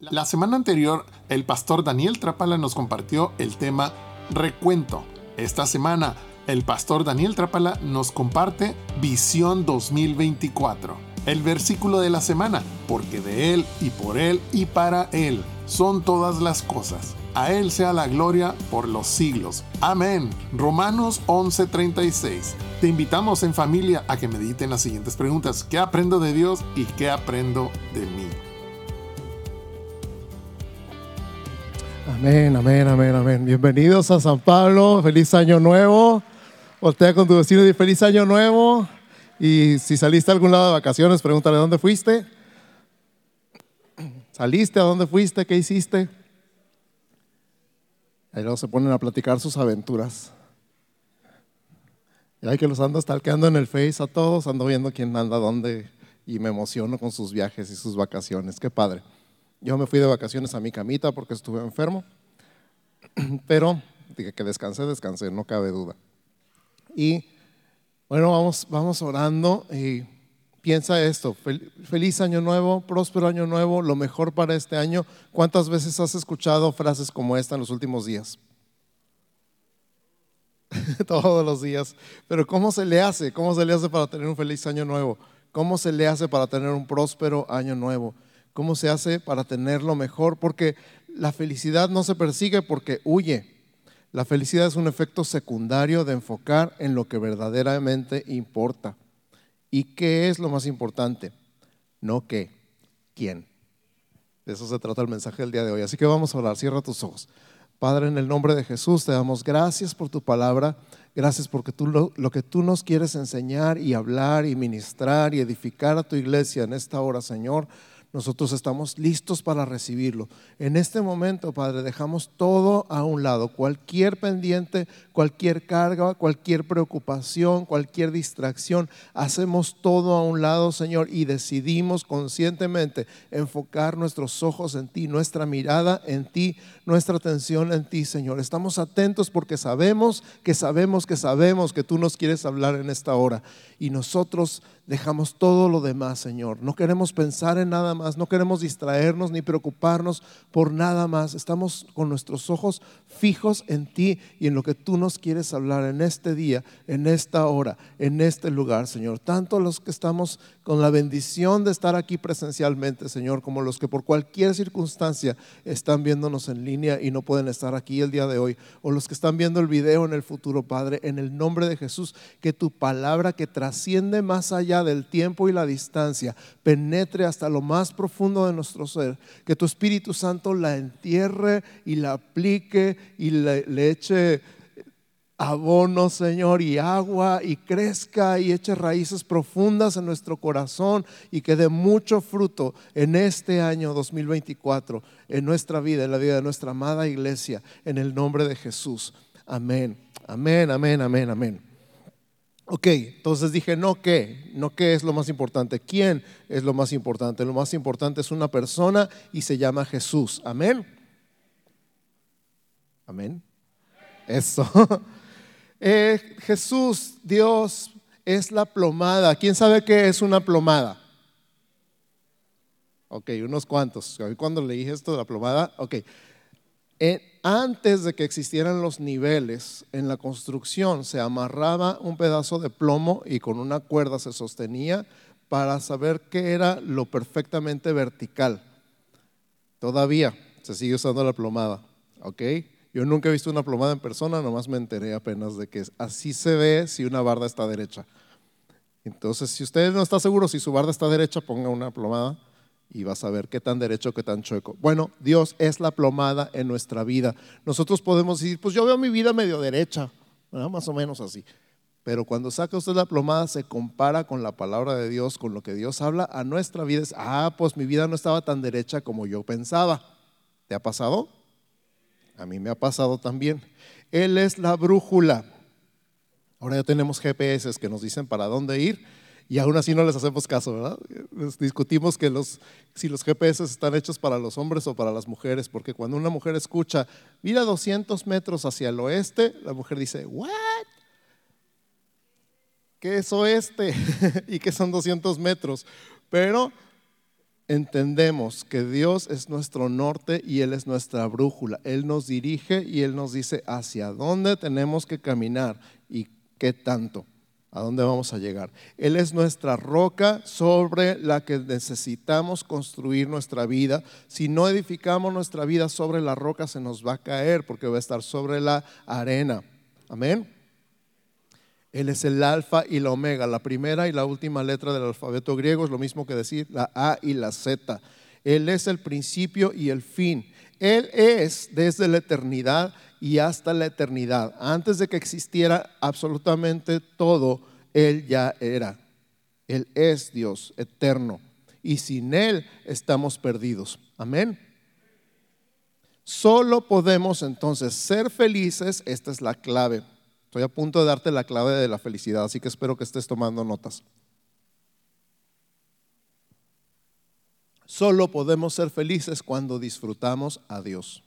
La semana anterior, el pastor Daniel Trapala nos compartió el tema Recuento. Esta semana, el pastor Daniel Trapala nos comparte Visión 2024. El versículo de la semana, porque de Él y por Él y para Él son todas las cosas. A Él sea la gloria por los siglos. Amén. Romanos 11:36. Te invitamos en familia a que mediten las siguientes preguntas. ¿Qué aprendo de Dios y qué aprendo de mí? Amén, amén, amén, amén. Bienvenidos a San Pablo. Feliz año nuevo. Voltea con tu vecino y feliz año nuevo. Y si saliste a algún lado de vacaciones, pregúntale dónde fuiste. ¿Saliste? ¿A dónde fuiste? ¿Qué hiciste? Ahí luego se ponen a platicar sus aventuras. Y hay que los ando stalkeando en el Face a todos, ando viendo quién anda dónde y me emociono con sus viajes y sus vacaciones. Qué padre. Yo me fui de vacaciones a mi camita porque estuve enfermo, pero dije que descansé, descansé, no cabe duda. Y bueno, vamos, vamos orando y piensa esto, feliz año nuevo, próspero año nuevo, lo mejor para este año. ¿Cuántas veces has escuchado frases como esta en los últimos días? Todos los días. Pero ¿cómo se le hace? ¿Cómo se le hace para tener un feliz año nuevo? ¿Cómo se le hace para tener un próspero año nuevo? ¿Cómo se hace para tenerlo mejor? Porque la felicidad no se persigue porque huye. La felicidad es un efecto secundario de enfocar en lo que verdaderamente importa. ¿Y qué es lo más importante? No qué, quién. De eso se trata el mensaje del día de hoy. Así que vamos a orar. Cierra tus ojos. Padre, en el nombre de Jesús te damos gracias por tu palabra. Gracias porque tú lo, lo, que tú nos quieres enseñar y hablar y ministrar y edificar a tu iglesia en esta hora, Señor nosotros estamos listos para recibirlo. En este momento, Padre, dejamos todo a un lado, cualquier pendiente, cualquier carga, cualquier preocupación, cualquier distracción, hacemos todo a un lado, Señor, y decidimos conscientemente enfocar nuestros ojos en ti, nuestra mirada en ti, nuestra atención en ti, Señor. Estamos atentos porque sabemos que sabemos que sabemos que tú nos quieres hablar en esta hora y nosotros dejamos todo lo demás, Señor. No queremos pensar en nada más, no queremos distraernos ni preocuparnos por nada más. Estamos con nuestros ojos fijos en ti y en lo que tú nos quieres hablar en este día, en esta hora, en este lugar, Señor. Tanto los que estamos con la bendición de estar aquí presencialmente, Señor, como los que por cualquier circunstancia están viéndonos en línea y no pueden estar aquí el día de hoy, o los que están viendo el video en el futuro, Padre, en el nombre de Jesús, que tu palabra que trasciende más allá del tiempo y la distancia, penetre hasta lo más profundo de nuestro ser, que tu Espíritu Santo la entierre y la aplique y le, le eche abono, Señor, y agua, y crezca y eche raíces profundas en nuestro corazón y que dé mucho fruto en este año 2024, en nuestra vida, en la vida de nuestra amada iglesia, en el nombre de Jesús. Amén, amén, amén, amén, amén. Ok, entonces dije, no qué, no qué es lo más importante, quién es lo más importante. Lo más importante es una persona y se llama Jesús. Amén. Amén. Eso. Eh, Jesús, Dios, es la plomada. ¿Quién sabe qué es una plomada? Ok, unos cuantos. Cuando leí esto de la plomada, ok. Eh, antes de que existieran los niveles en la construcción, se amarraba un pedazo de plomo y con una cuerda se sostenía para saber qué era lo perfectamente vertical. Todavía se sigue usando la plomada, ¿ok? Yo nunca he visto una plomada en persona, nomás me enteré apenas de que así se ve si una barda está derecha. Entonces, si usted no está seguro si su barda está derecha, ponga una plomada y vas a ver qué tan derecho, qué tan chueco. Bueno, Dios es la plomada en nuestra vida. Nosotros podemos decir, pues yo veo mi vida medio derecha, más o menos así. Pero cuando saca usted la plomada, se compara con la palabra de Dios, con lo que Dios habla a nuestra vida. Es, ah, pues mi vida no estaba tan derecha como yo pensaba. ¿Te ha pasado? A mí me ha pasado también. Él es la brújula. Ahora ya tenemos GPS que nos dicen para dónde ir y aún así no les hacemos caso, ¿verdad? discutimos que los, si los GPS están hechos para los hombres o para las mujeres, porque cuando una mujer escucha, mira 200 metros hacia el oeste, la mujer dice, ¿what? ¿Qué es oeste? ¿Y qué son 200 metros? Pero entendemos que Dios es nuestro norte y Él es nuestra brújula. Él nos dirige y Él nos dice hacia dónde tenemos que caminar y qué tanto, a dónde vamos a llegar. Él es nuestra roca sobre la que necesitamos construir nuestra vida. Si no edificamos nuestra vida sobre la roca, se nos va a caer porque va a estar sobre la arena. Amén. Él es el alfa y la omega, la primera y la última letra del alfabeto griego es lo mismo que decir la A y la Z. Él es el principio y el fin. Él es desde la eternidad y hasta la eternidad. Antes de que existiera absolutamente todo, Él ya era. Él es Dios eterno. Y sin Él estamos perdidos. Amén. Solo podemos entonces ser felices, esta es la clave Estoy a punto de darte la clave de la felicidad, así que espero que estés tomando notas. Solo podemos ser felices cuando disfrutamos a Dios.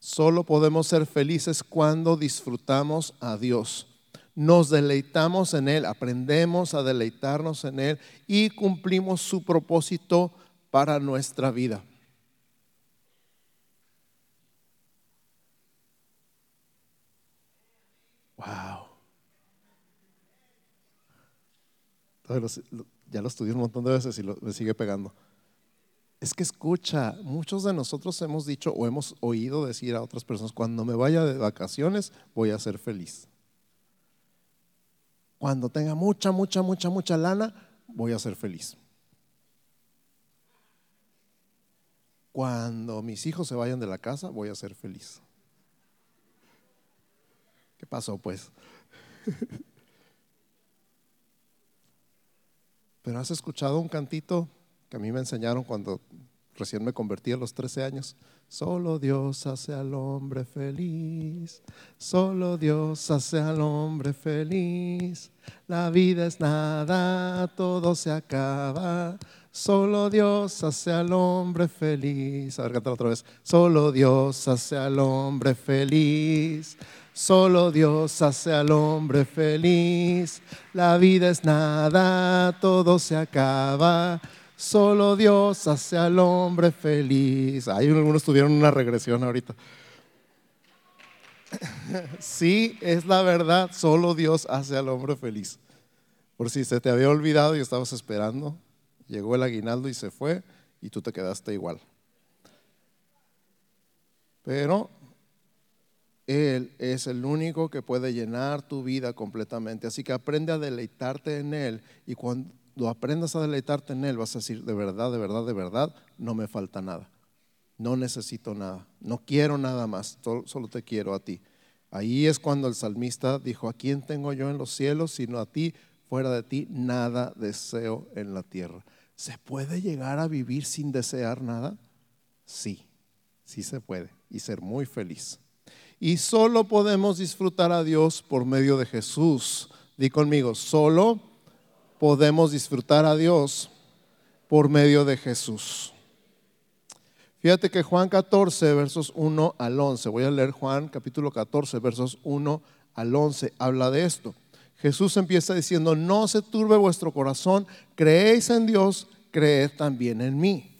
Solo podemos ser felices cuando disfrutamos a Dios. Nos deleitamos en Él, aprendemos a deleitarnos en Él y cumplimos su propósito para nuestra vida. Wow. Ya lo estudié un montón de veces y me sigue pegando. Es que escucha, muchos de nosotros hemos dicho o hemos oído decir a otras personas, cuando me vaya de vacaciones voy a ser feliz. Cuando tenga mucha, mucha, mucha, mucha lana, voy a ser feliz. Cuando mis hijos se vayan de la casa, voy a ser feliz. ¿Qué pasó pues? Pero has escuchado un cantito que a mí me enseñaron cuando recién me convertí a los 13 años. Solo Dios hace al hombre feliz, solo Dios hace al hombre feliz. La vida es nada, todo se acaba. Solo Dios hace al hombre feliz. A ver, cántalo otra vez. Solo Dios hace al hombre feliz. Solo Dios hace al hombre feliz. La vida es nada, todo se acaba. Solo Dios hace al hombre feliz. Hay algunos tuvieron una regresión ahorita. Sí, es la verdad, solo Dios hace al hombre feliz. Por si se te había olvidado y estabas esperando, llegó el aguinaldo y se fue y tú te quedaste igual. Pero él es el único que puede llenar tu vida completamente. Así que aprende a deleitarte en Él y cuando aprendas a deleitarte en Él vas a decir, de verdad, de verdad, de verdad, no me falta nada. No necesito nada. No quiero nada más. Solo te quiero a ti. Ahí es cuando el salmista dijo, ¿a quién tengo yo en los cielos sino a ti? Fuera de ti nada deseo en la tierra. ¿Se puede llegar a vivir sin desear nada? Sí, sí se puede y ser muy feliz. Y solo podemos disfrutar a Dios por medio de Jesús. Di conmigo, solo podemos disfrutar a Dios por medio de Jesús. Fíjate que Juan 14, versos 1 al 11, voy a leer Juan capítulo 14, versos 1 al 11, habla de esto. Jesús empieza diciendo, no se turbe vuestro corazón, creéis en Dios, creed también en mí.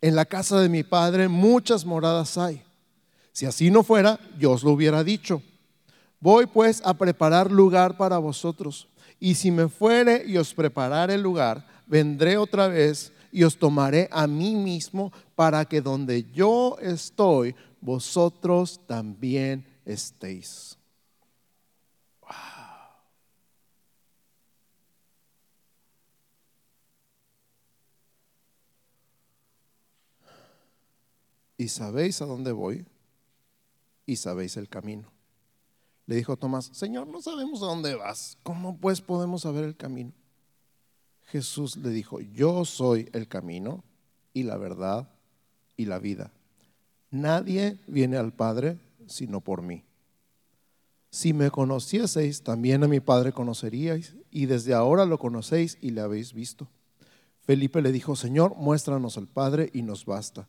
En la casa de mi Padre muchas moradas hay. Si así no fuera, yo os lo hubiera dicho. Voy pues a preparar lugar para vosotros. Y si me fuere y os preparare el lugar, vendré otra vez y os tomaré a mí mismo para que donde yo estoy, vosotros también estéis. ¿Y sabéis a dónde voy? Y sabéis el camino. Le dijo Tomás, Señor, no sabemos a dónde vas. ¿Cómo pues podemos saber el camino? Jesús le dijo, yo soy el camino y la verdad y la vida. Nadie viene al Padre sino por mí. Si me conocieseis, también a mi Padre conoceríais, y desde ahora lo conocéis y le habéis visto. Felipe le dijo, Señor, muéstranos al Padre y nos basta.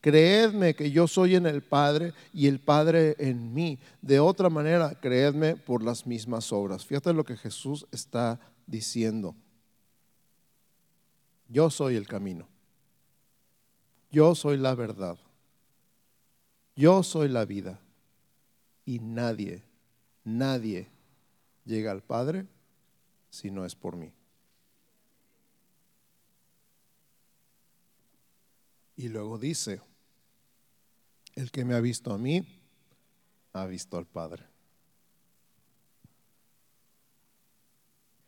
Creedme que yo soy en el Padre y el Padre en mí. De otra manera, creedme por las mismas obras. Fíjate lo que Jesús está diciendo. Yo soy el camino. Yo soy la verdad. Yo soy la vida. Y nadie, nadie llega al Padre si no es por mí. Y luego dice, el que me ha visto a mí, ha visto al Padre.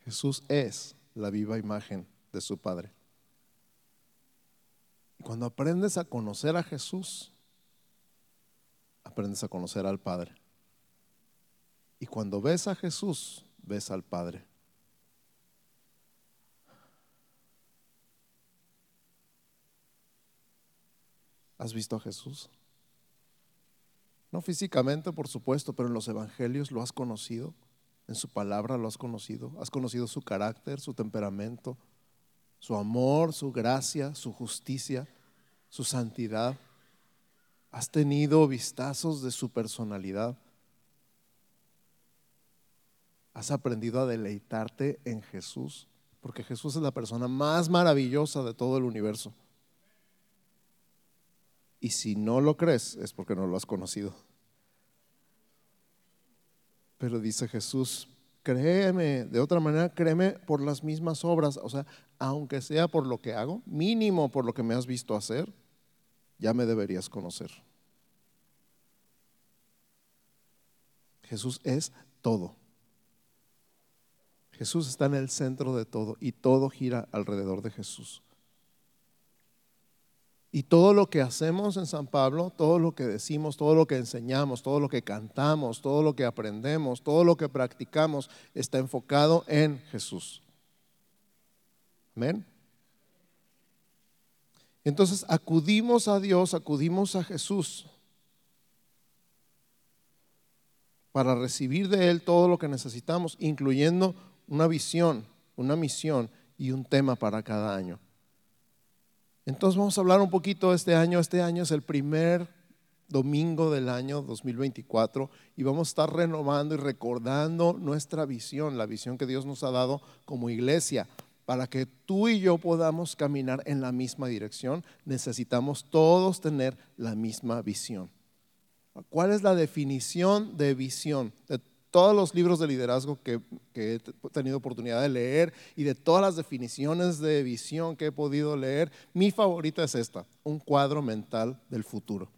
Jesús es la viva imagen de su Padre. Y cuando aprendes a conocer a Jesús, aprendes a conocer al Padre. Y cuando ves a Jesús, ves al Padre. ¿Has visto a Jesús? No físicamente, por supuesto, pero en los evangelios lo has conocido, en su palabra lo has conocido, has conocido su carácter, su temperamento, su amor, su gracia, su justicia, su santidad. Has tenido vistazos de su personalidad. Has aprendido a deleitarte en Jesús, porque Jesús es la persona más maravillosa de todo el universo. Y si no lo crees es porque no lo has conocido. Pero dice Jesús, créeme, de otra manera, créeme por las mismas obras, o sea, aunque sea por lo que hago, mínimo por lo que me has visto hacer, ya me deberías conocer. Jesús es todo. Jesús está en el centro de todo y todo gira alrededor de Jesús. Y todo lo que hacemos en San Pablo, todo lo que decimos, todo lo que enseñamos, todo lo que cantamos, todo lo que aprendemos, todo lo que practicamos, está enfocado en Jesús. Amén. Entonces acudimos a Dios, acudimos a Jesús para recibir de Él todo lo que necesitamos, incluyendo una visión, una misión y un tema para cada año. Entonces vamos a hablar un poquito este año. Este año es el primer domingo del año 2024 y vamos a estar renovando y recordando nuestra visión, la visión que Dios nos ha dado como iglesia. Para que tú y yo podamos caminar en la misma dirección, necesitamos todos tener la misma visión. ¿Cuál es la definición de visión? De todos los libros de liderazgo que, he tenido oportunidad de leer y de todas las definiciones de visión que he podido leer, mi favorita es esta, un cuadro mental del futuro.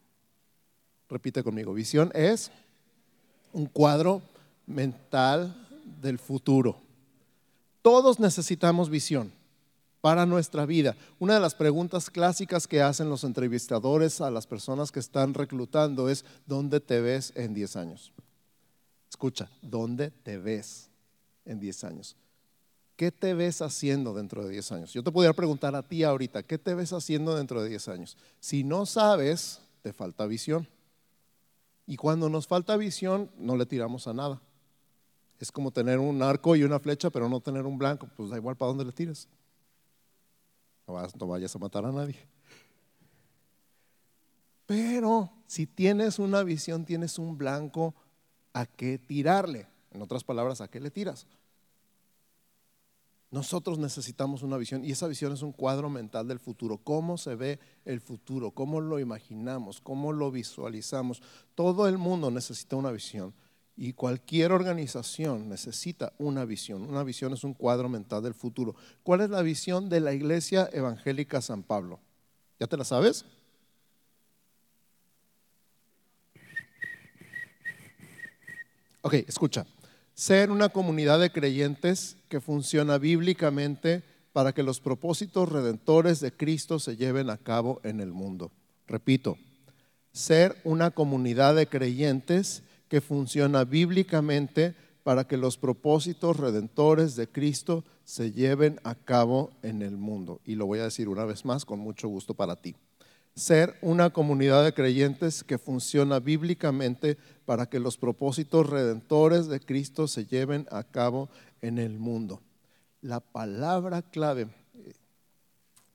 Repite conmigo, visión es un cuadro mental del futuro. Todos necesitamos visión para nuestra vida. Una de las preguntas clásicas que hacen los entrevistadores a las personas que están reclutando es, ¿dónde te ves en 10 años? Escucha, ¿dónde te ves en 10 años? ¿Qué te ves haciendo dentro de 10 años? Yo te podría preguntar a ti ahorita, ¿qué te ves haciendo dentro de 10 años? Si no sabes, te falta visión. Y cuando nos falta visión, no le tiramos a nada. Es como tener un arco y una flecha, pero no tener un blanco. Pues da igual para dónde le tires. No vayas a matar a nadie. Pero si tienes una visión, tienes un blanco a qué tirarle. En otras palabras, ¿a qué le tiras? Nosotros necesitamos una visión y esa visión es un cuadro mental del futuro. ¿Cómo se ve el futuro? ¿Cómo lo imaginamos? ¿Cómo lo visualizamos? Todo el mundo necesita una visión y cualquier organización necesita una visión. Una visión es un cuadro mental del futuro. ¿Cuál es la visión de la Iglesia Evangélica San Pablo? ¿Ya te la sabes? Ok, escucha. Ser una comunidad de creyentes que funciona bíblicamente para que los propósitos redentores de Cristo se lleven a cabo en el mundo. Repito, ser una comunidad de creyentes que funciona bíblicamente para que los propósitos redentores de Cristo se lleven a cabo en el mundo. Y lo voy a decir una vez más con mucho gusto para ti. Ser una comunidad de creyentes que funciona bíblicamente para que los propósitos redentores de Cristo se lleven a cabo en el mundo. La palabra clave,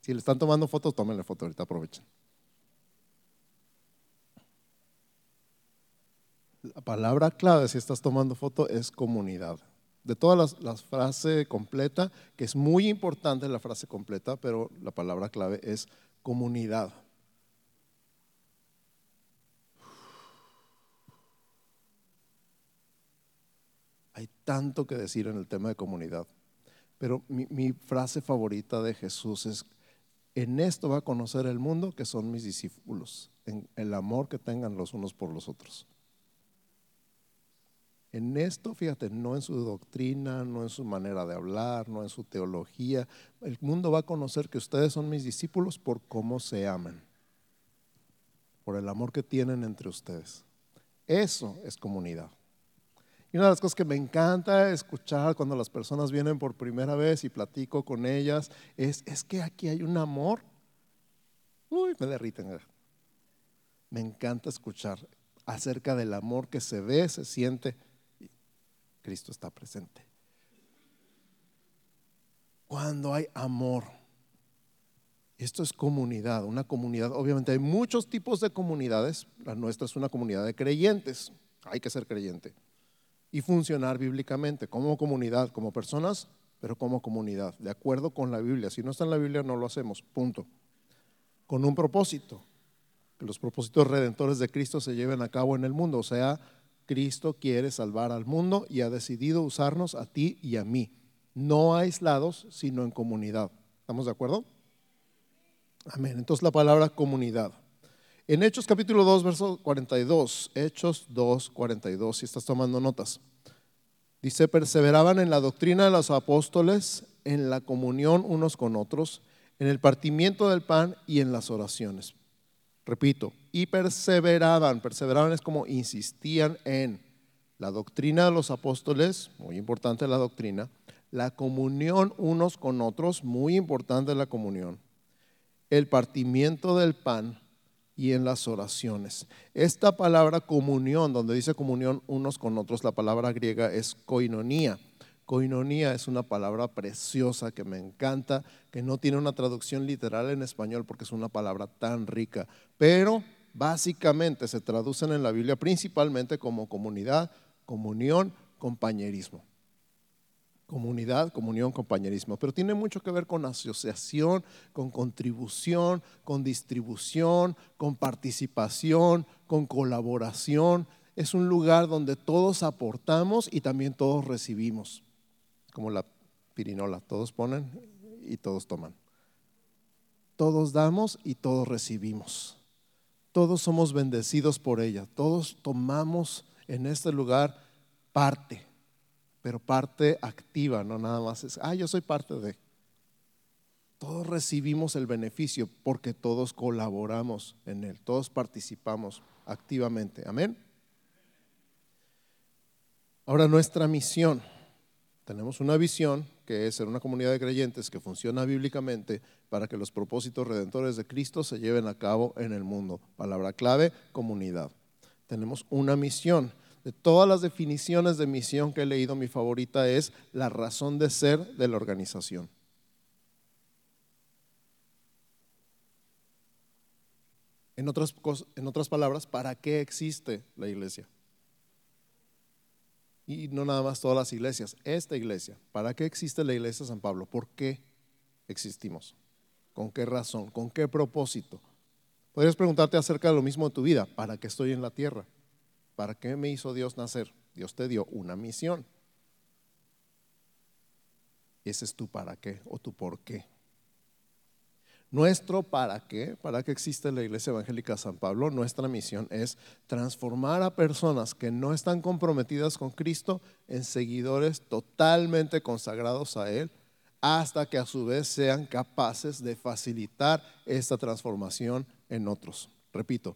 si le están tomando fotos, tómenle foto ahorita, aprovechen. La palabra clave, si estás tomando foto, es comunidad. De todas las, las frases completa, que es muy importante la frase completa, pero la palabra clave es comunidad. Hay tanto que decir en el tema de comunidad. Pero mi, frase favorita de Jesús es, en esto va a conocer el mundo que son mis discípulos, en el amor que tengan los unos por los otros. En esto, fíjate, no en su doctrina, no en su manera de hablar, no en su teología. El mundo va a conocer que ustedes son mis discípulos por cómo se aman, por el amor que tienen entre ustedes. Eso es comunidad. Y una de las cosas que me encanta escuchar cuando las personas vienen por primera vez y platico con ellas es, es que aquí hay un amor. Uy, me derriten. Me encanta escuchar acerca del amor que se ve, se siente. Cristo está presente. Cuando hay amor, esto es comunidad, una comunidad, obviamente hay muchos tipos de comunidades, la nuestra es una comunidad de creyentes, hay que ser creyente y funcionar bíblicamente como comunidad, como personas, pero como comunidad, de acuerdo con la Biblia. Si no está en la Biblia, no lo hacemos, punto. Con un propósito, que los propósitos redentores de Cristo se lleven a cabo en el mundo. O sea, Cristo quiere salvar al mundo y ha decidido usarnos a ti y a mí, no aislados, sino en comunidad. ¿Estamos de acuerdo? Amén. Entonces la palabra comunidad. En Hechos capítulo 2, verso 42, Hechos 2, 42, si estás tomando notas, dice, perseveraban en la doctrina de los apóstoles, en la comunión unos con otros, en el partimiento del pan y en las oraciones. Repito, y perseveraban, perseveraban es como insistían en la doctrina de los apóstoles, muy importante la doctrina, la comunión unos con otros, muy importante la comunión, el partimiento del pan y en las oraciones. Esta palabra comunión, donde dice comunión unos con otros, la palabra griega es koinonía. Koinonía es una palabra preciosa que me encanta, que no tiene una traducción literal en español porque es una palabra tan rica, pero básicamente se traducen en la Biblia principalmente como comunidad, comunión, compañerismo comunidad, comunión, compañerismo, pero tiene mucho que ver con asociación, con contribución, con distribución, con participación, con colaboración. Es un lugar donde todos aportamos y también todos recibimos, como la pirinola, todos ponen y todos toman. Todos damos y todos recibimos. Todos somos bendecidos por ella, todos tomamos en este lugar parte pero parte activa, no nada más es, ah, yo soy parte de. Todos recibimos el beneficio porque todos colaboramos en él, todos participamos activamente. Amén. Ahora nuestra misión. Tenemos una visión que es ser una comunidad de creyentes que funciona bíblicamente para que los propósitos redentores de Cristo se lleven a cabo en el mundo. Palabra clave, comunidad. Tenemos una misión de todas las definiciones de misión que he leído, mi favorita es la razón de ser de la organización. En otras, en otras palabras, ¿para qué existe la iglesia? Y no nada más todas las iglesias, esta iglesia. ¿Para qué existe la iglesia de San Pablo? ¿Por qué existimos? ¿Con qué razón? ¿Con qué propósito? Podrías preguntarte acerca de lo mismo de tu vida. ¿Para qué estoy en la tierra? ¿Para qué me hizo Dios nacer? Dios te dio una misión. Ese es tu para qué o tu por qué. Nuestro para qué, para qué existe la Iglesia Evangélica San Pablo, nuestra misión es transformar a personas que no están comprometidas con Cristo en seguidores totalmente consagrados a Él, hasta que a su vez sean capaces de facilitar esta transformación en otros. Repito,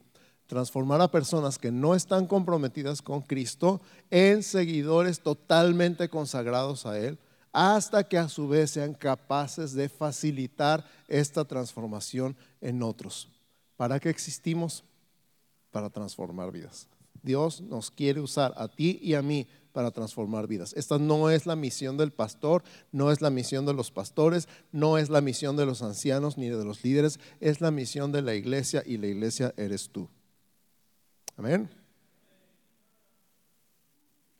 transformar a personas que no están comprometidas con Cristo en seguidores totalmente consagrados a Él, hasta que a su vez sean capaces de facilitar esta transformación en otros. ¿Para qué existimos? Para transformar vidas. Dios nos quiere usar a ti y a mí para transformar vidas. Esta no es la misión del pastor, no es la misión de los pastores, no es la misión de los ancianos ni de los líderes, es la misión de la iglesia y la iglesia eres tú. Amén.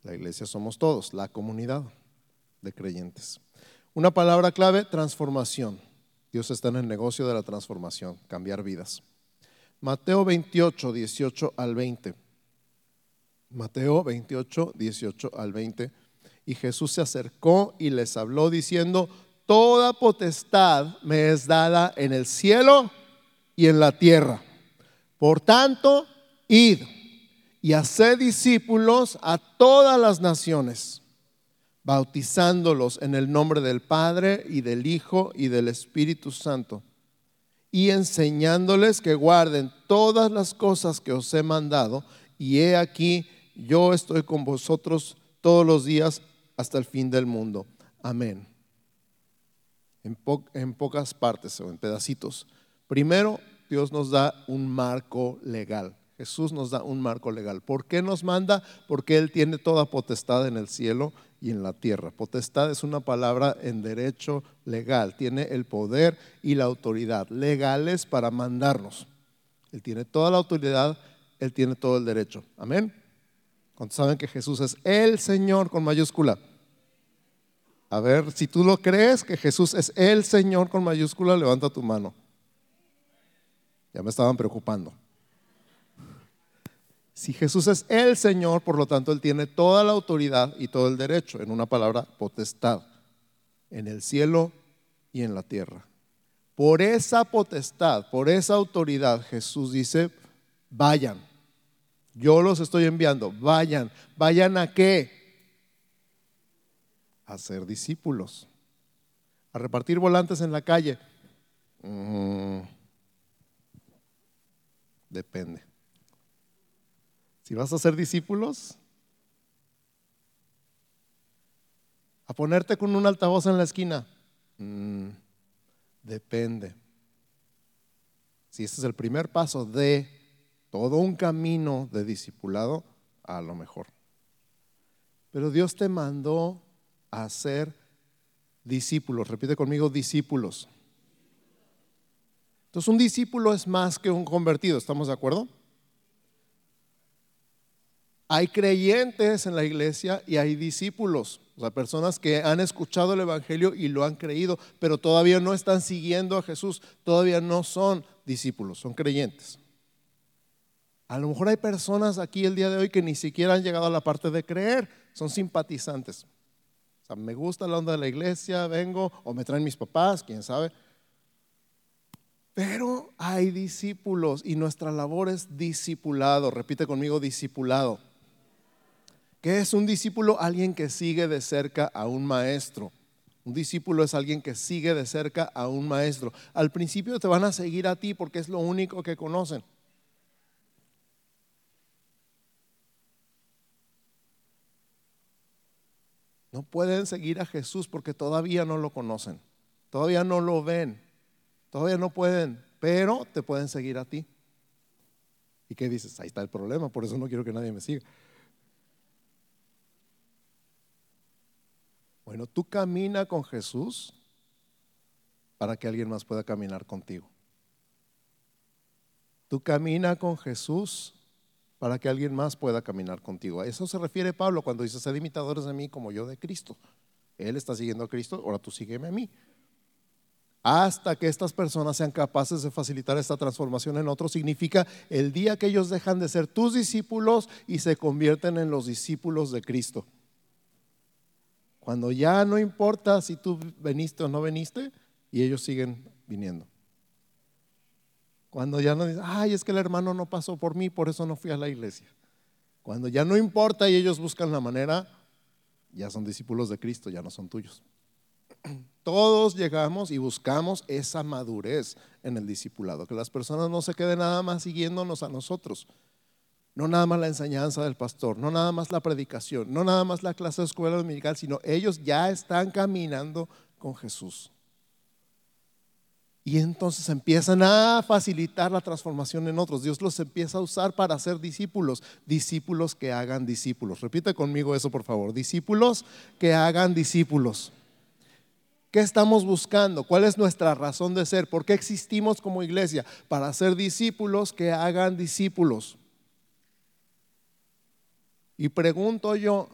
La iglesia somos todos, la comunidad de creyentes. Una palabra clave, transformación. Dios está en el negocio de la transformación, cambiar vidas. Mateo 28, 18 al 20. Mateo 28, 18 al 20. Y Jesús se acercó y les habló diciendo, Toda potestad me es dada en el cielo y en la tierra. Por tanto, id y haced discípulos a todas las naciones, bautizándolos en el nombre del Padre y del Hijo y del Espíritu Santo, y enseñándoles que guarden todas las cosas que os he mandado, y he aquí yo estoy con vosotros todos los días hasta el fin del mundo. Amén. En, pocas partes o en pedacitos. Primero, Dios nos da un marco legal. Jesús nos da un marco legal. ¿Por qué nos manda? Porque Él tiene toda potestad en el cielo y en la tierra. Potestad es una palabra en derecho legal. Tiene el poder y la autoridad legales para mandarnos. Él tiene toda la autoridad, Él tiene todo el derecho. Amén. ¿Cuántos saben que Jesús es el Señor con mayúscula? A ver, si tú lo crees que Jesús es el Señor con mayúscula, levanta tu mano. Ya me estaban preocupando. Si Jesús es el Señor, por lo tanto, Él tiene toda la autoridad y todo el derecho, en una palabra, potestad, en el cielo y en la tierra. Por esa potestad, por esa autoridad, Jesús dice, vayan yo los estoy enviando. Vayan. ¿Vayan a qué? A ser discípulos. A repartir volantes en la calle. Mm. depende. Si vas a ser discípulos, a ponerte con un altavoz en la esquina. Mm. depende. Si este es el primer paso de todo un camino de discipulado, a lo mejor. Pero Dios te mandó a ser discípulos. Repite conmigo, discípulos. Entonces un discípulo es más que un convertido, ¿estamos de acuerdo? Hay creyentes en la iglesia y hay discípulos, o sea, personas que han escuchado el Evangelio y lo han creído, pero todavía no están siguiendo a Jesús, todavía no son discípulos, son creyentes. A lo mejor hay personas aquí el día de hoy que ni siquiera han llegado a la parte de creer, son simpatizantes. O sea, me gusta la onda de la iglesia, vengo, o me traen mis papás, quién sabe. Pero hay discípulos y nuestra labor es discipulado. Repite conmigo, discipulado. ¿Qué es un discípulo? Alguien que sigue de cerca a un maestro. Un discípulo es alguien que sigue de cerca a un maestro. Al principio te van a seguir a ti porque es lo único que conocen. No pueden seguir a Jesús porque todavía no lo conocen, todavía no lo ven, todavía no pueden, pero te pueden seguir a ti. ¿Y qué dices? Ahí está el problema, por eso no quiero que nadie me siga. Bueno, tú camina con Jesús para que alguien más pueda caminar contigo. Tú camina con Jesús para que alguien más pueda caminar contigo. A eso se refiere Pablo cuando dice, sed imitadores de mí como yo de Cristo. Él está siguiendo a Cristo, ahora tú sígueme a mí. Hasta que estas personas sean capaces de facilitar esta transformación en otros, significa el día que ellos dejan de ser tus discípulos y se convierten en los discípulos de Cristo. Cuando ya no importa si tú veniste o no veniste y ellos siguen viniendo. Cuando ya no dicen, ay, es que el hermano no pasó por mí, por eso no fui a la iglesia. Cuando ya no importa y ellos buscan la manera, ya son discípulos de Cristo, ya no son tuyos. Todos llegamos y buscamos esa madurez en el discipulado, que las personas no se queden nada más siguiéndonos a nosotros. No nada más la enseñanza del pastor, no nada más la predicación, no nada más la clase de escuela dominical, sino ellos ya están caminando con Jesús. Y entonces empiezan a facilitar la transformación en otros. Dios los empieza a usar para ser discípulos, discípulos que hagan discípulos. Repite conmigo eso, por favor. Discípulos que hagan discípulos. ¿Qué estamos buscando? ¿Cuál es nuestra razón de ser? ¿Por qué existimos como iglesia? Para ser discípulos que hagan discípulos. Y pregunto yo,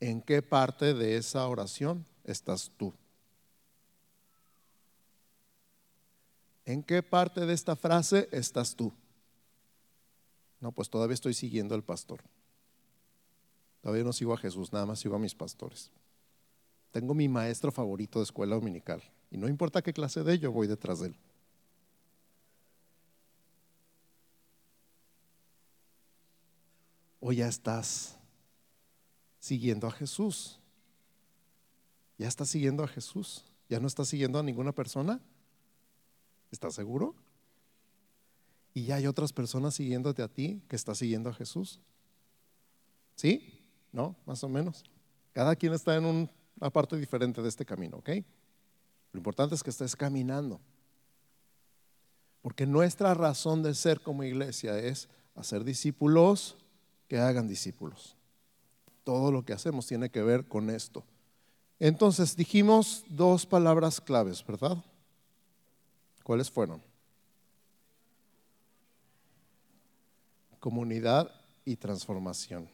¿en qué parte de esa oración estás tú? ¿En qué parte de esta frase estás tú? No, pues todavía estoy siguiendo al pastor. Todavía no sigo a Jesús, nada más sigo a mis pastores. Tengo mi maestro favorito de escuela dominical y no importa qué clase de ello, voy detrás de él. O ya estás siguiendo a Jesús. Ya estás siguiendo a Jesús. Ya no estás siguiendo a ninguna persona. ¿Estás seguro? Y ya hay otras personas siguiéndote a ti que está siguiendo a Jesús. ¿Sí? ¿No? Más o menos. Cada quien está en una parte diferente de este camino, ¿ok? Lo importante es que estés caminando. Porque nuestra razón de ser como iglesia es hacer discípulos que hagan discípulos. Todo lo que hacemos tiene que ver con esto. Entonces dijimos dos palabras claves, ¿verdad? ¿Cuáles fueron? Comunidad y transformación.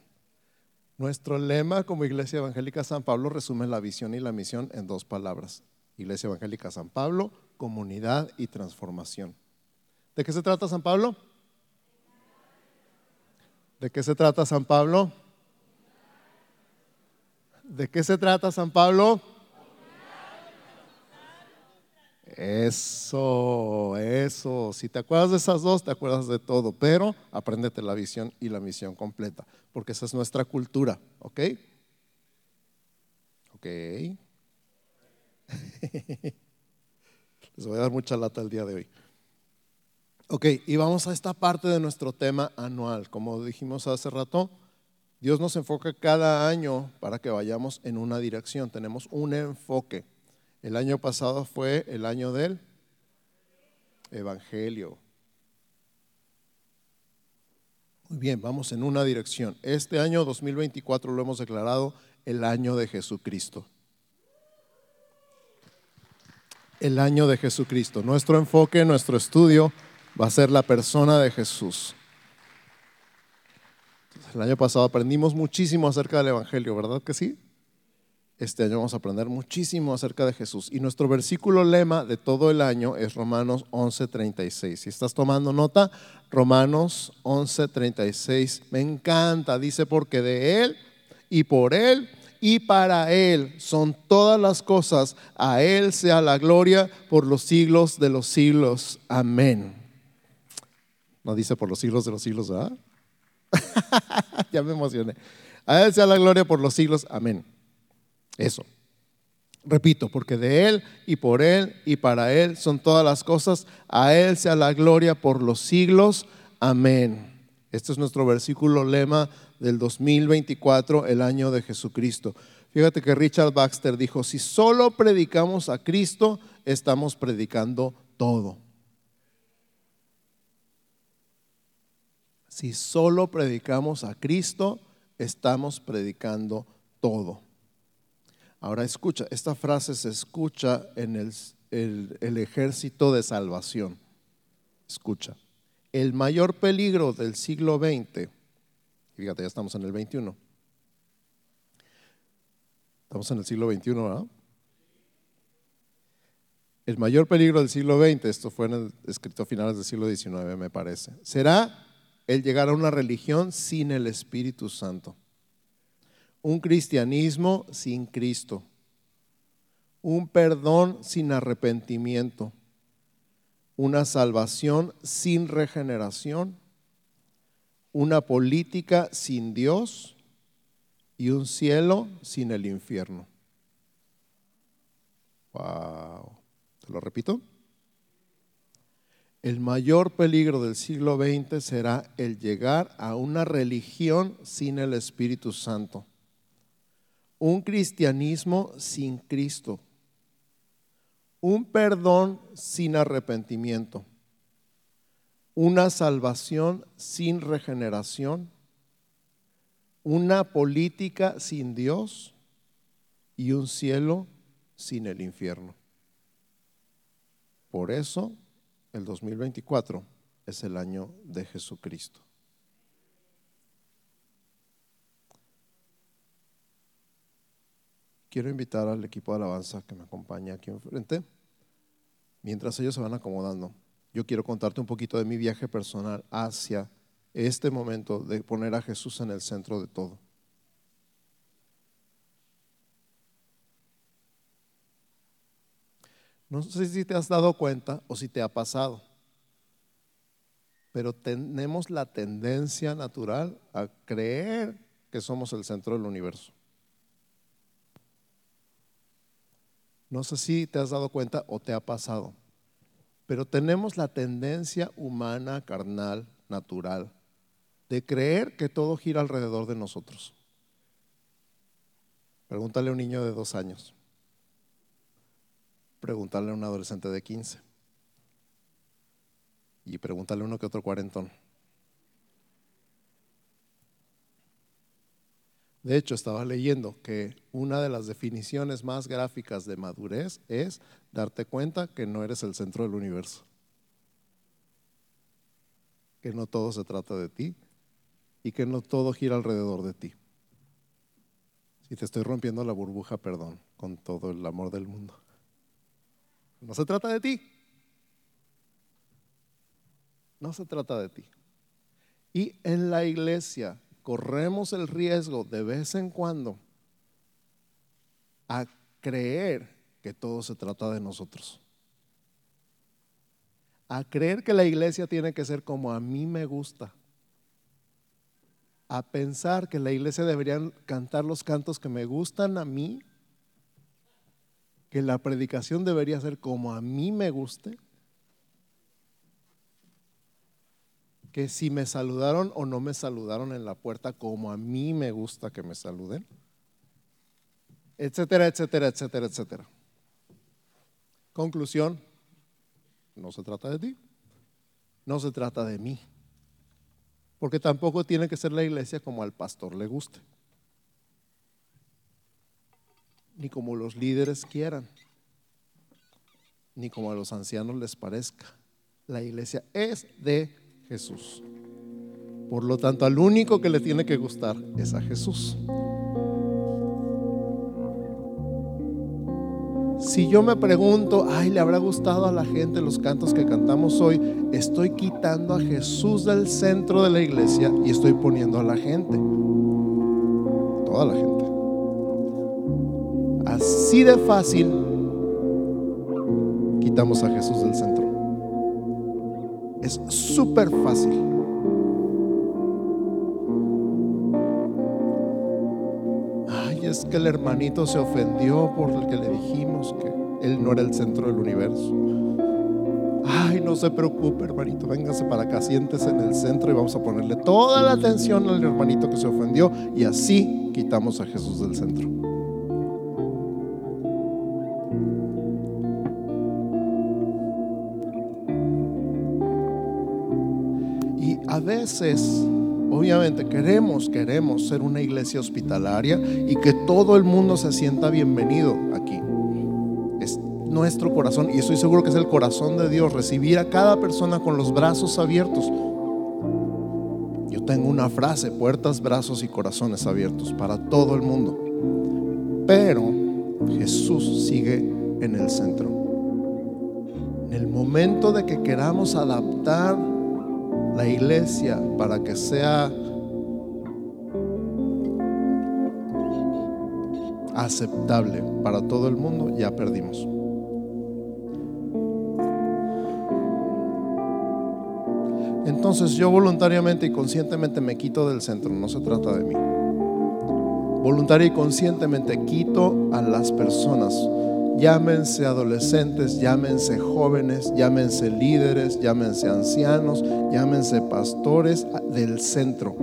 Nuestro lema como Iglesia Evangélica San Pablo resume la visión y la misión en dos palabras. Iglesia Evangélica San Pablo, comunidad y transformación. ¿De qué se trata San Pablo? ¿De qué se trata San Pablo? ¿De qué se trata San Pablo? Eso, eso. Si te acuerdas de esas dos, te acuerdas de todo, pero apréndete la visión y la misión completa, porque esa es nuestra cultura, ¿ok? Ok. Les voy a dar mucha lata el día de hoy. Ok, y vamos a esta parte de nuestro tema anual. Como dijimos hace rato, Dios nos enfoca cada año para que vayamos en una dirección. Tenemos un enfoque. El año pasado fue el año del Evangelio. Muy bien, vamos en una dirección. Este año 2024 lo hemos declarado el año de Jesucristo. El año de Jesucristo. Nuestro enfoque, nuestro estudio va a ser la persona de Jesús. El año pasado aprendimos muchísimo acerca del Evangelio, ¿verdad que sí? Este año vamos a aprender muchísimo acerca de Jesús. Y nuestro versículo lema de todo el año es Romanos 11:36. Si estás tomando nota, Romanos 11:36. Me encanta, dice, porque de Él y por Él y para Él son todas las cosas. A Él sea la gloria por los siglos de los siglos. Amén. No dice por los siglos de los siglos, ¿verdad? ya me emocioné. A Él sea la gloria por los siglos. Amén. Eso. Repito, porque de Él y por Él y para Él son todas las cosas. A Él sea la gloria por los siglos. Amén. Este es nuestro versículo lema del 2024, el año de Jesucristo. Fíjate que Richard Baxter dijo, si solo predicamos a Cristo, estamos predicando todo. Si solo predicamos a Cristo, estamos predicando todo. Ahora escucha, esta frase se escucha en el, ejército de salvación. Escucha, el mayor peligro del siglo XX, fíjate, ya estamos en el 21. Estamos en el siglo XXI, ¿verdad? El mayor peligro del siglo XX, esto fue en el, escrito a finales del siglo XIX, me parece, será el llegar a una religión sin el Espíritu Santo un cristianismo sin Cristo, un perdón sin arrepentimiento, una salvación sin regeneración, una política sin Dios y un cielo sin el infierno. Wow. ¿Te lo repito? El mayor peligro del siglo XX será el llegar a una religión sin el Espíritu Santo. Un cristianismo sin Cristo, un perdón sin arrepentimiento, una salvación sin regeneración, una política sin Dios y un cielo sin el infierno. Por eso el 2024 es el año de Jesucristo. Quiero invitar al equipo de alabanza que me acompaña aquí enfrente. Mientras ellos se van acomodando, yo quiero contarte un poquito de mi viaje personal hacia este momento de poner a Jesús en el centro de todo. No sé si te has dado cuenta o si te ha pasado, pero tenemos la tendencia natural a creer que somos el centro del universo. No sé si te has dado cuenta o te ha pasado, pero tenemos la tendencia humana, carnal, natural, de creer que todo gira alrededor de nosotros. Pregúntale a un niño de dos años. Pregúntale a un adolescente de 15. Y pregúntale a uno que otro cuarentón. De hecho, estaba leyendo que una de las definiciones más gráficas de madurez es darte cuenta que no eres el centro del universo. Que no todo se trata de ti, y que no todo gira alrededor de ti. Si te estoy rompiendo la burbuja, perdón, con todo el amor del mundo. No se trata de ti. No se trata de ti. Y en la iglesia corremos el riesgo de vez en cuando a creer que todo se trata de nosotros. A creer que la iglesia tiene que ser como a mí me gusta a pensar que la iglesia debería cantar los cantos que me gustan a mí, que la predicación debería ser como a mí me guste, que si me saludaron o no me saludaron en la puerta como a mí me gusta que me saluden, etcétera, etcétera, etcétera, etcétera. Conclusión, no se trata de ti, no se trata de mí porque tampoco tiene que ser la iglesia como al pastor le guste, ni como los líderes quieran, ni como a los ancianos les parezca. La iglesia es de Jesús. Por lo tanto, al único que le tiene que gustar es a Jesús. Si yo me pregunto, ay, ¿le habrá gustado a la gente los cantos que cantamos hoy? Estoy quitando a Jesús del centro de la iglesia y estoy poniendo a la gente. Toda la gente. Así de fácil quitamos a Jesús del centro. Es súper fácil. es que el hermanito se ofendió por el que le dijimos que él no era el centro del universo. Ay, no se preocupe, hermanito, véngase para acá, siéntese en el centro y vamos a ponerle toda la atención al hermanito que se ofendió y así quitamos a Jesús del centro. Obviamente queremos, queremos ser una iglesia hospitalaria y que todo el mundo se sienta bienvenido aquí. Es nuestro corazón y estoy seguro que es el corazón de Dios recibir a cada persona con los brazos abiertos. Yo tengo una frase, puertas, brazos y corazones abiertos para todo el mundo. Pero Jesús sigue en el centro. En el momento de que queramos adaptar la iglesia para que sea aceptable para todo el mundo, ya perdimos. Entonces yo voluntariamente y conscientemente me quito del centro, no se trata de mí. Voluntaria y conscientemente quito a las personas Llámense adolescentes, llámense jóvenes, llámense líderes, llámense ancianos, llámense pastores del centro.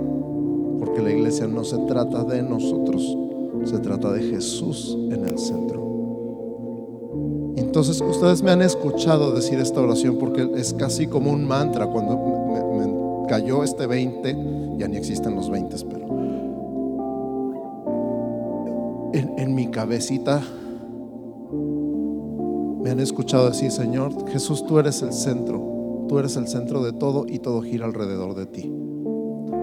Porque la iglesia no se trata de nosotros, se trata de Jesús en el centro. Entonces, ustedes me han escuchado decir esta oración porque es casi como un mantra. Cuando me, cayó este 20, ya ni existen los 20, pero en, en mi cabecita me han escuchado decir, Señor, Jesús, tú eres el centro, tú eres el centro de todo y todo gira alrededor de ti.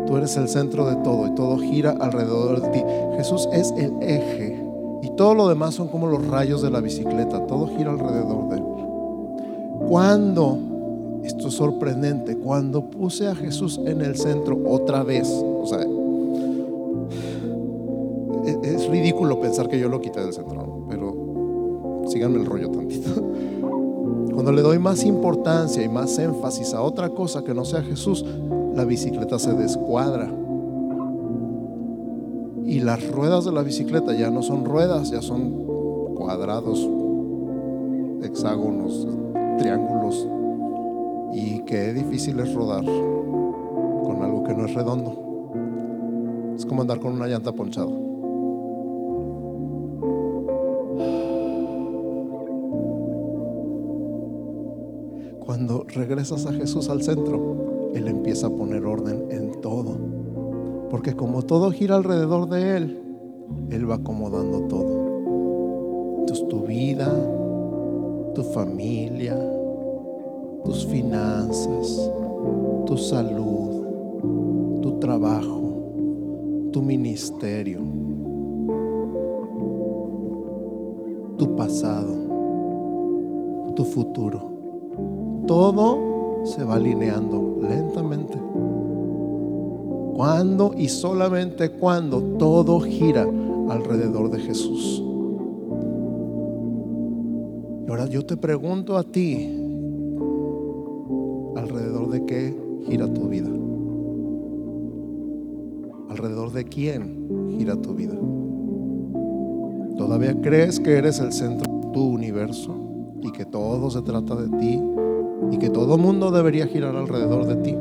Tú eres el centro de todo y todo gira alrededor de ti. Jesús es el eje y todo lo demás son como los rayos de la bicicleta, todo gira alrededor de él. Cuando, esto es sorprendente, cuando puse a Jesús en el centro otra vez, o sea, es, ridículo pensar que yo lo quité del centro, pero síganme el rollo. Cuando le doy más importancia y más énfasis a otra cosa que no sea Jesús, la bicicleta se descuadra. Y las ruedas de la bicicleta ya no son ruedas, ya son cuadrados, hexágonos, triángulos. Y qué difícil es rodar con algo que no es redondo. Es como andar con una llanta ponchada. Regresas a Jesús al centro, Él empieza a poner orden en todo. Porque como todo gira alrededor de Él, Él va acomodando todo. Entonces tu vida, tu familia, tus finanzas, tu salud, tu trabajo, tu ministerio, tu pasado, tu futuro todo se va alineando lentamente. Cuando y solamente cuando todo gira alrededor de Jesús. Y ahora yo te pregunto a ti, ¿alrededor de qué gira tu vida? ¿Alrededor de quién gira tu vida? ¿Todavía crees que eres el centro de tu universo y que todo se trata de ti y que todo mundo debería girar alrededor de ti.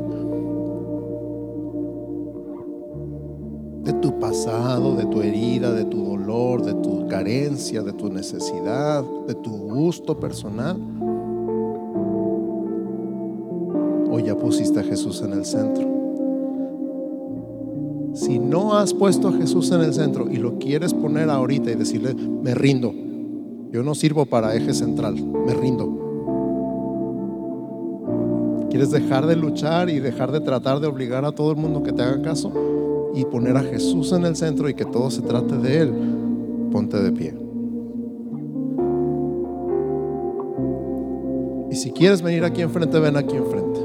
De tu pasado, de tu herida, de tu dolor, de tu carencia, de tu necesidad, de tu gusto personal. Hoy ya pusiste a Jesús en el centro. Si no has puesto a Jesús en el centro y lo quieres poner ahorita y decirle, me rindo, yo no sirvo para eje central, me rindo. ¿Quieres dejar de luchar y dejar de tratar de obligar a todo el mundo que te haga caso? Y poner a Jesús en el centro y que todo se trate de Él. Ponte de pie. Y si quieres venir aquí enfrente, ven aquí enfrente.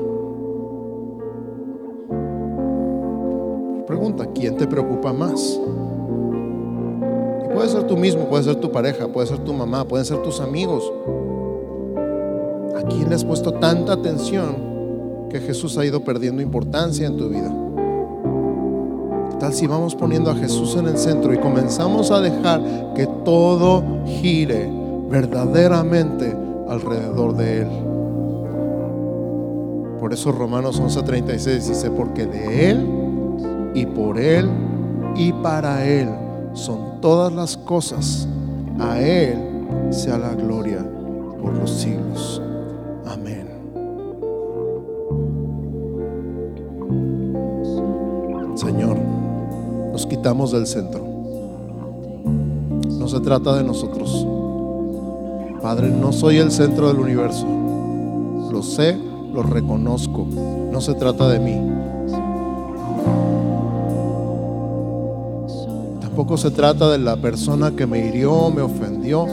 Pregunta, ¿quién te preocupa más? Y puede ser tú mismo, puede ser tu pareja, puede ser tu mamá, pueden ser tus amigos. ¿A quién le has puesto tanta atención que Jesús ha ido perdiendo importancia en tu vida. ¿Qué tal si vamos poniendo a Jesús en el centro y comenzamos a dejar que todo gire verdaderamente alrededor de Él? Por eso Romanos 11:36 dice, porque de Él y por Él y para Él son todas las cosas. A Él sea la gloria por los siglos. Amén. Quitamos del centro. No se trata de nosotros. Padre, no soy el centro del universo. Lo sé, lo reconozco. No se trata de mí. Tampoco se trata de la persona que me hirió, me ofendió,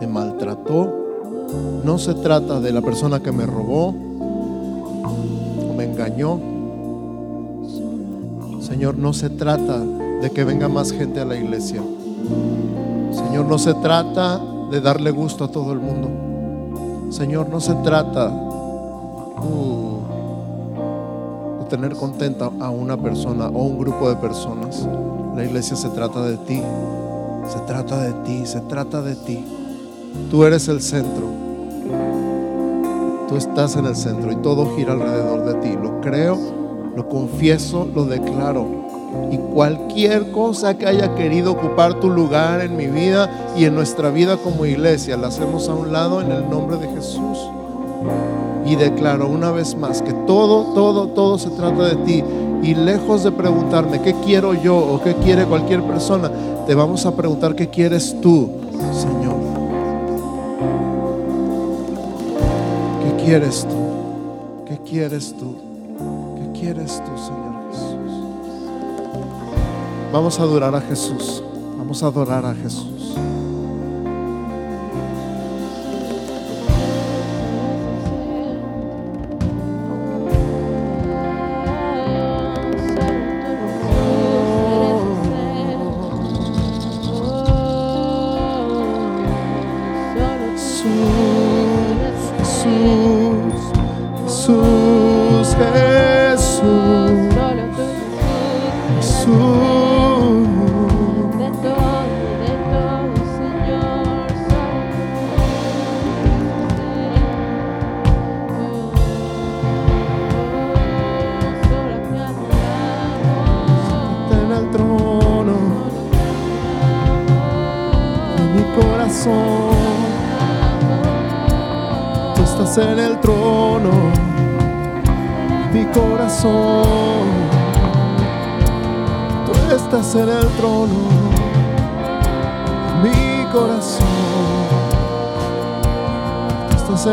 me maltrató. No se trata de la persona que me robó, engañó. Señor, no se trata de que venga más gente a la iglesia. Señor, no se trata de darle gusto a todo el mundo. Señor, no se trata uh, de tener contenta a una persona o un grupo de personas. La iglesia se trata de ti. Se trata de ti, se trata de ti. Tú eres el centro. Tú estás en el centro y todo gira alrededor de ti. Lo creo, lo confieso, lo declaro. Y cualquier cosa que haya querido ocupar tu lugar en mi vida y en nuestra vida como iglesia, la hacemos a un lado en el nombre de Jesús. Y declaro una vez más que todo, todo, todo se trata de ti. Y lejos de preguntarme qué quiero yo o qué quiere cualquier persona, te vamos a preguntar qué quieres tú, Señor. ¿Qué quieres tú? ¿Qué quieres tú? ¿Qué quieres tú, Señor Jesús? Vamos a adorar a Jesús. Vamos a adorar a Jesús.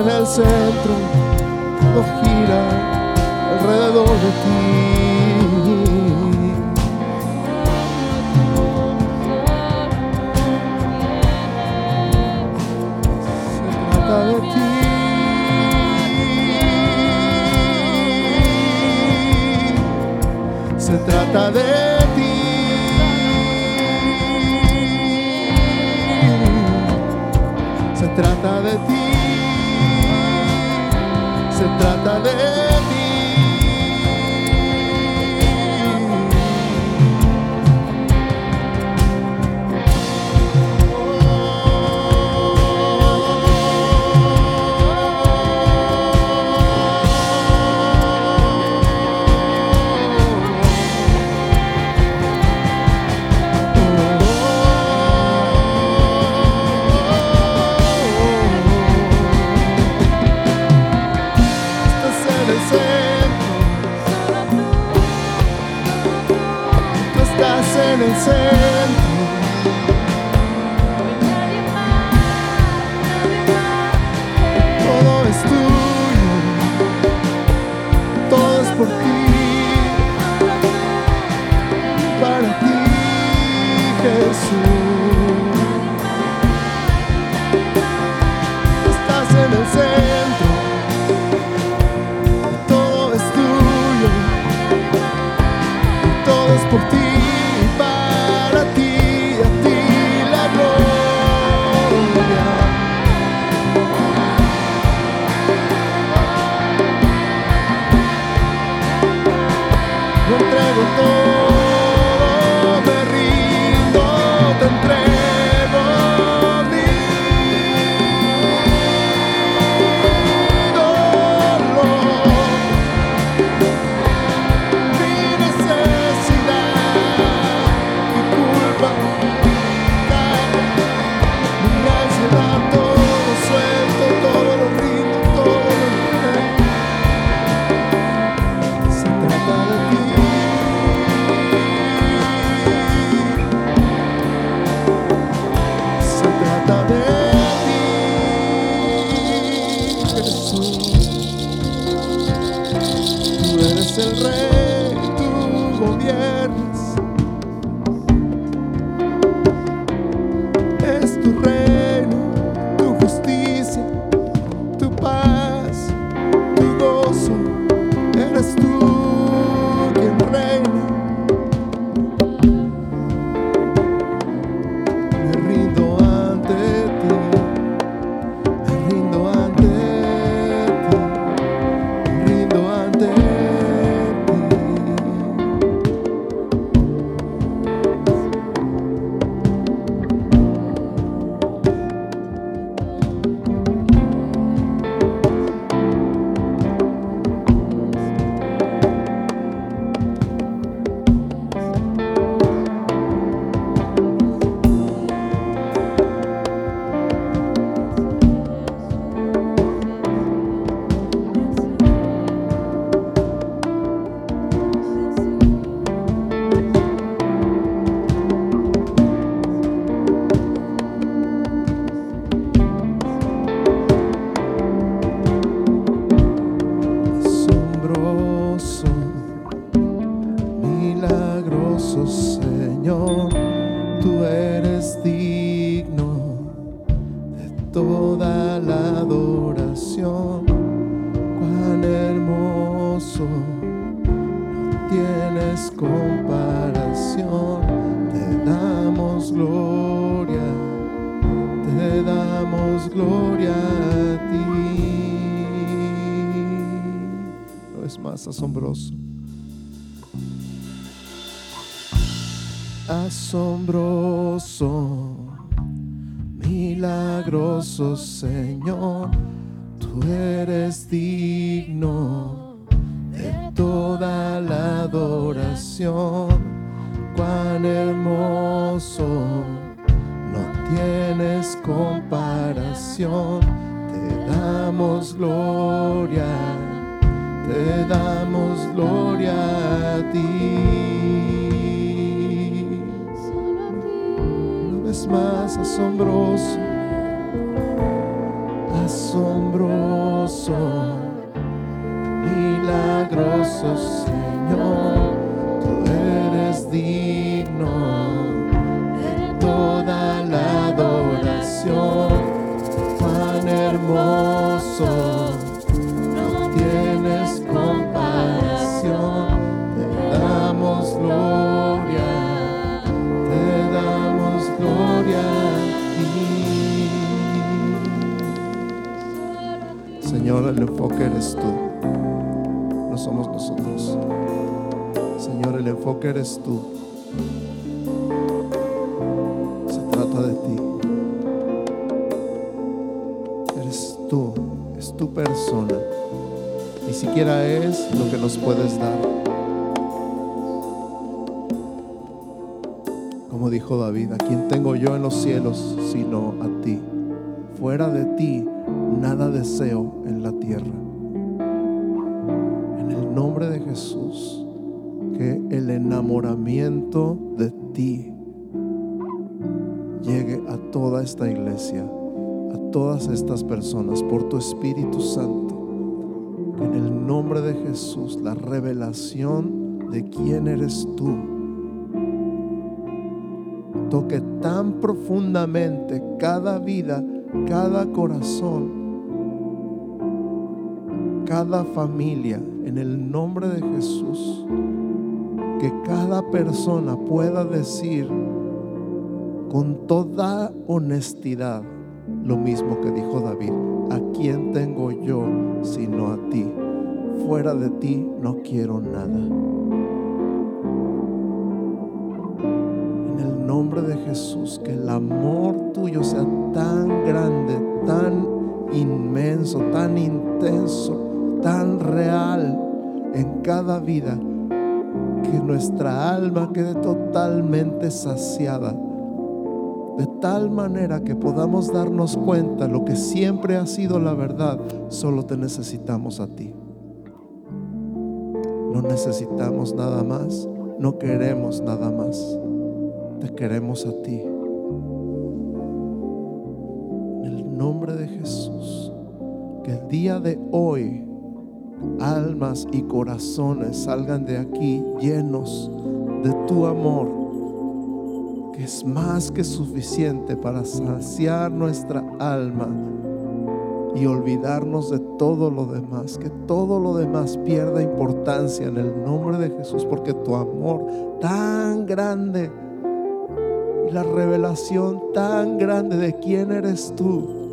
El centro, todo gira alrededor de ti. el rey. Gloria a ti. No es más asombroso. asombroso, milagroso Señor, tú eres digno de toda la adoración, cuán hermoso, no tienes comparación, te damos gloria, te damos gloria a ti. más asombroso, asombroso, milagroso Señor, tú eres digno El enfoque eres tú, no somos nosotros. Señor, el enfoque eres tú. Se trata de ti. Eres tú, es tu persona. Ni siquiera es lo que nos puedes dar. Como dijo David, ¿a quién tengo yo en los cielos sino a ti? Fuera de ti, nada deseo en la tierra. En el nombre de Jesús, que el enamoramiento de ti llegue a toda esta iglesia, a todas estas personas, por tu Espíritu Santo. En el nombre de Jesús, la revelación de quién eres tú toque tan profundamente cada vida, cada corazón, cada familia, en el nombre de Jesús. Que cada persona pueda decir con toda honestidad lo mismo que dijo David. ¿A quién tengo yo sino a ti? Fuera de ti no quiero nada. En el nombre de Jesús, que el amor tuyo sea tan grande, tan inmenso, tan intenso, tan real en cada vida, que nuestra alma quede totalmente saciada. De tal manera que podamos darnos cuenta lo que siempre ha sido la verdad, solo te necesitamos a ti. No necesitamos nada más, no queremos nada más. Te queremos a ti. En el nombre de Jesús, que el día de hoy almas y corazones salgan de aquí llenos de tu amor, que es más que suficiente para saciar nuestra alma y olvidarnos de todo lo demás, que todo lo demás pierda importancia en el nombre de Jesús, porque tu amor tan grande y la revelación tan grande de quién eres tú.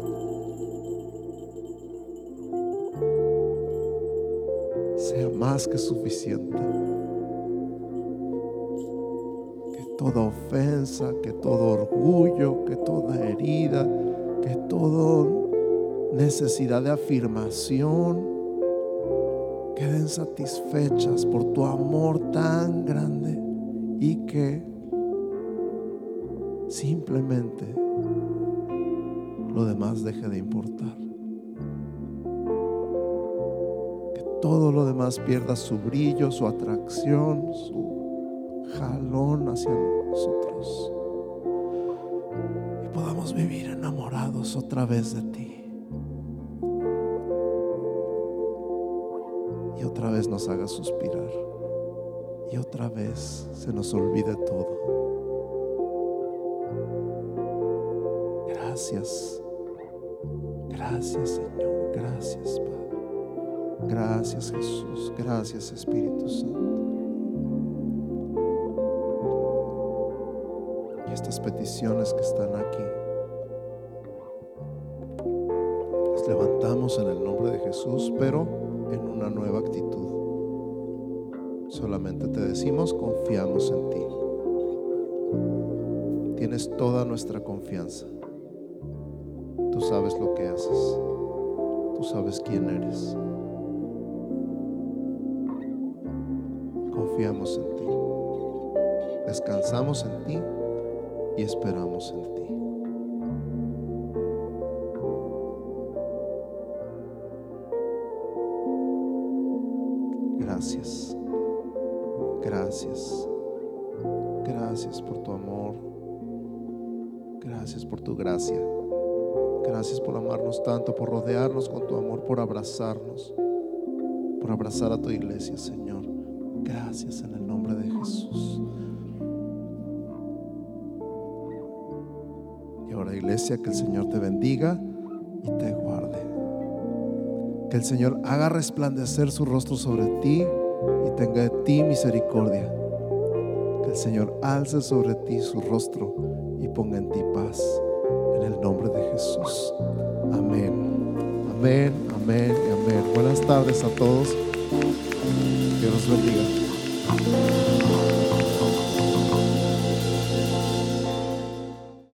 Más que suficiente. Que toda ofensa, que todo orgullo, que toda herida, que toda necesidad de afirmación queden satisfechas por tu amor tan grande y que simplemente lo demás deje de importar. todo lo demás pierda su brillo, su atracción, su jalón hacia nosotros. Y podamos vivir enamorados otra vez de ti. Y otra vez nos haga suspirar. Y otra vez se nos olvide todo. Gracias. Gracias Señor. Gracias Padre. Gracias Jesús. Gracias Espíritu Santo. Y estas peticiones que están aquí, las levantamos en el nombre de Jesús, pero en una nueva actitud. Solamente te decimos, confiamos en ti. Tienes toda nuestra confianza. Tú sabes lo que haces. Tú sabes quién eres. Confiamos en ti. Descansamos en ti y esperamos en ti. Gracias. Gracias. Gracias por tu amor. Gracias por tu gracia. Gracias por amarnos tanto, por rodearnos con tu amor, por abrazarnos, por abrazar a tu iglesia, Señor. Gracias en el nombre de Jesús. Y ahora, iglesia, que el Señor te bendiga y te guarde. Que el Señor haga resplandecer su rostro sobre ti y tenga de ti misericordia. Que el Señor alce sobre ti su rostro y ponga en ti paz. En el nombre de Jesús. Amén. Amén, amén y amén. Buenas tardes a todos. Dios los bendiga.